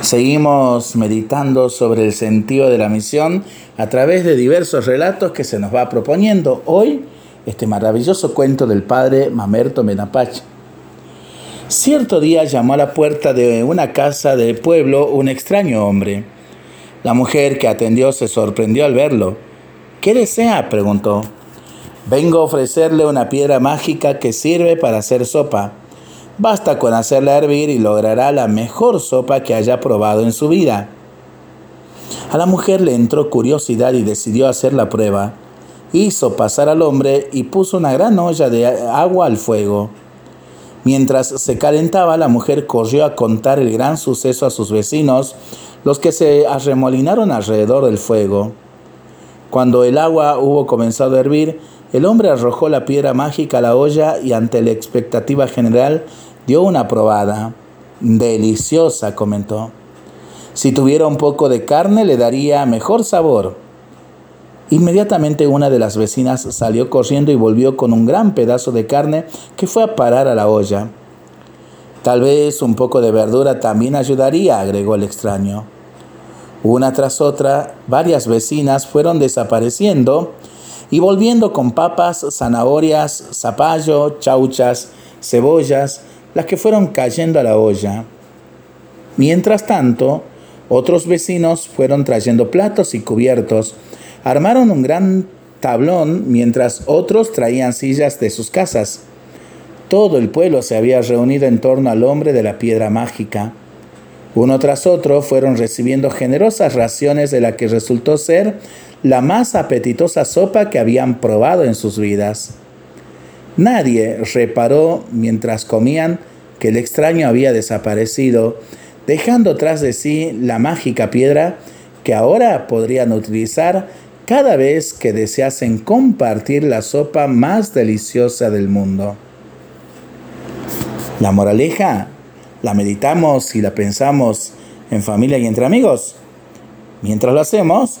Seguimos meditando sobre el sentido de la misión a través de diversos relatos que se nos va proponiendo hoy este maravilloso cuento del padre Mamerto Menapache. Cierto día llamó a la puerta de una casa del pueblo un extraño hombre. La mujer que atendió se sorprendió al verlo. ¿Qué desea? preguntó. Vengo a ofrecerle una piedra mágica que sirve para hacer sopa. Basta con hacerla hervir y logrará la mejor sopa que haya probado en su vida. A la mujer le entró curiosidad y decidió hacer la prueba. Hizo pasar al hombre y puso una gran olla de agua al fuego. Mientras se calentaba, la mujer corrió a contar el gran suceso a sus vecinos, los que se arremolinaron alrededor del fuego. Cuando el agua hubo comenzado a hervir, el hombre arrojó la piedra mágica a la olla y ante la expectativa general dio una probada. Deliciosa, comentó. Si tuviera un poco de carne le daría mejor sabor. Inmediatamente una de las vecinas salió corriendo y volvió con un gran pedazo de carne que fue a parar a la olla. Tal vez un poco de verdura también ayudaría, agregó el extraño. Una tras otra, varias vecinas fueron desapareciendo y volviendo con papas, zanahorias, zapallo, chauchas, cebollas, las que fueron cayendo a la olla. Mientras tanto, otros vecinos fueron trayendo platos y cubiertos, armaron un gran tablón mientras otros traían sillas de sus casas. Todo el pueblo se había reunido en torno al hombre de la piedra mágica. Uno tras otro fueron recibiendo generosas raciones de la que resultó ser la más apetitosa sopa que habían probado en sus vidas. Nadie reparó mientras comían que el extraño había desaparecido, dejando tras de sí la mágica piedra que ahora podrían utilizar cada vez que deseasen compartir la sopa más deliciosa del mundo. La moraleja la meditamos y la pensamos en familia y entre amigos. Mientras lo hacemos,